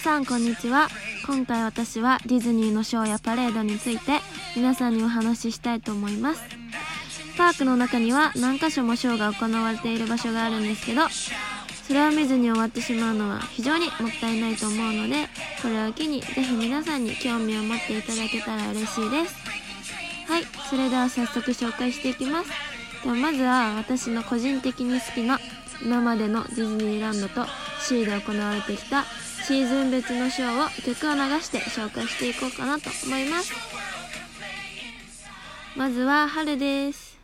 皆さんこんにちは。今回私はディズニーのショーやパレードについて皆さんにお話ししたいと思います。パークの中には何箇所もショーが行われている場所があるんですけどそれを見ずに終わってしまうのは非常にもったいないと思うのでこれを機にぜひ皆さんに興味を持っていただけたら嬉しいです。はいそれでは早速紹介していきます。ではまずは私の個人的に好きな今までのディズニーランドと C で行われてきたシーズン別のショーを曲を流して紹介していこうかなと思います。まずは春です。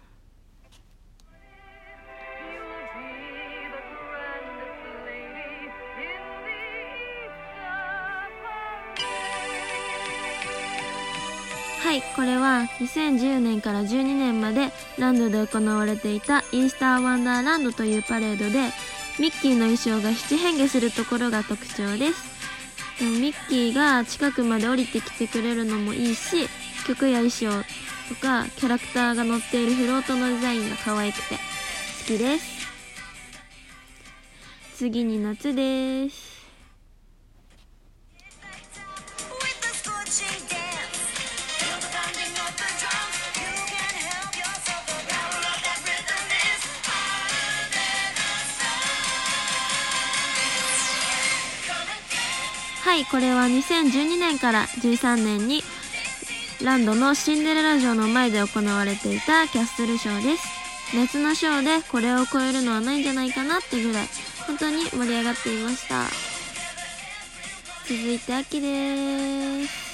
はいこれは2010年から12年までランドで行われていたイースターワンダーランドというパレードでミッキーの衣装が七変化するところが特徴です。でもミッキーが近くまで降りてきてくれるのもいいし曲や衣装とかキャラクターが乗っているフロートのデザインが可愛くて好きです。次に夏です。はいこれは2012年から13年にランドのシンデレラ城の前で行われていたキャッスルショーです。夏のショーでこれを超えるのはないんじゃないかなってぐらい本当に盛り上がっていました。続いて秋です。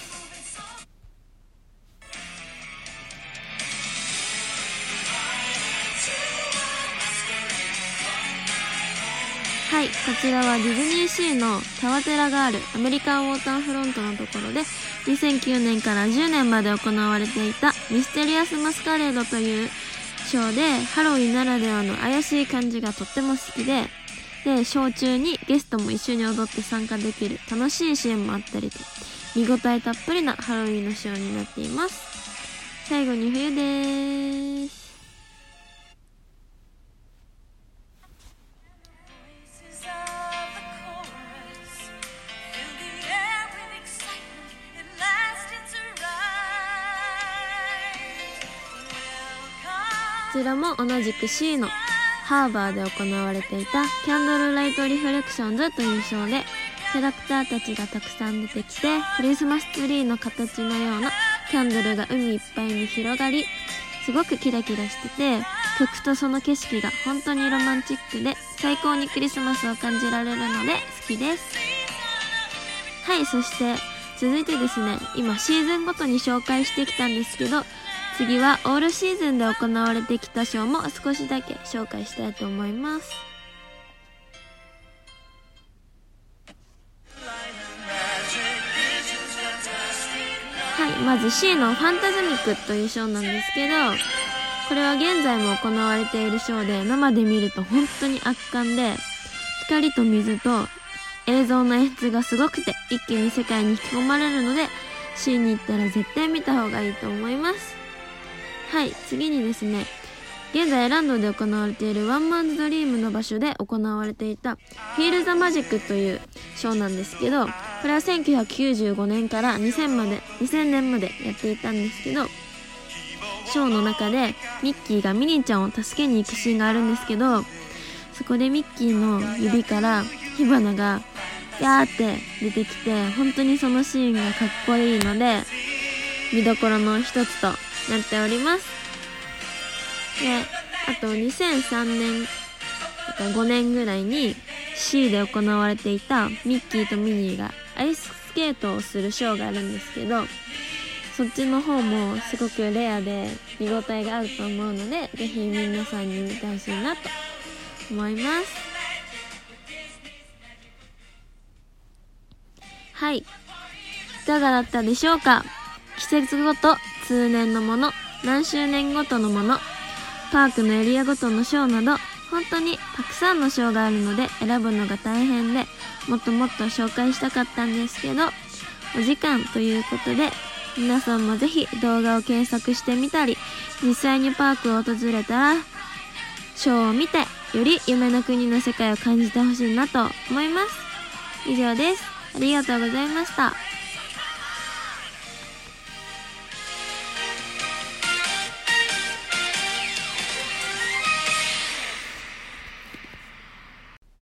はいこちらはディズニーシーのタワテラがあるアメリカンウォーターフロントのところで2009年から10年まで行われていたミステリアスマスカレードというショーでハロウィンならではの怪しい感じがとっても好きででショー中にゲストも一緒に踊って参加できる楽しいシーンもあったりと見応えたっぷりなハロウィンのショーになっています。最後に冬です。ちらも同じく C のハーバーで行われていたキャンドルライトリフレクションズというショーでキャラクターたちがたくさん出てきてクリスマスツリーの形のようなキャンドルが海いっぱいに広がりすごくキラキラしてて曲とその景色が本当にロマンチックで最高にクリスマスを感じられるので好きです。はいそして続いてですね今シーズンごとに紹介してきたんですけど次はオールシーズンで行われてきたショーも少しだけ紹介したいと思います。はいまず C のファンタズミックというショーなんですけどこれは現在も行われているショーで生で見ると本当に圧巻で光と水と映像の演出がすごくて一気に世界に引き込まれるので C に行ったら絶対見た方がいいと思います。はい次にですね現在ランドで行われているワンマンズドリームの場所で行われていたフィール・ザ・マジックというショーなんですけどこれは1995年から2000まで2000年までやっていたんですけどショーの中でミッキーがミニーちゃんを助けに行くシーンがあるんですけどそこでミッキーの指から火花がやーって出てきて本当にそのシーンがかっこいいので見どころの一つとなっております。であと2003年と5年ぐらいに C で行われていたミッキーとミニーがアイススケートをするショーがあるんですけどそっちの方もすごくレアで見応えがあると思うのでぜひ皆さんに見てほしいなと思います。はい。いかがだったでしょうか？季節ごと通年のもの何周年ごとのものパークのエリアごとのショーなど本当にたくさんのショーがあるので選ぶのが大変でもっともっと紹介したかったんですけどお時間ということで皆さんもぜひ動画を検索してみたり実際にパークを訪れたらショーを見てより夢の国の世界を感じてほしいなと思います以上ですありがとうございました。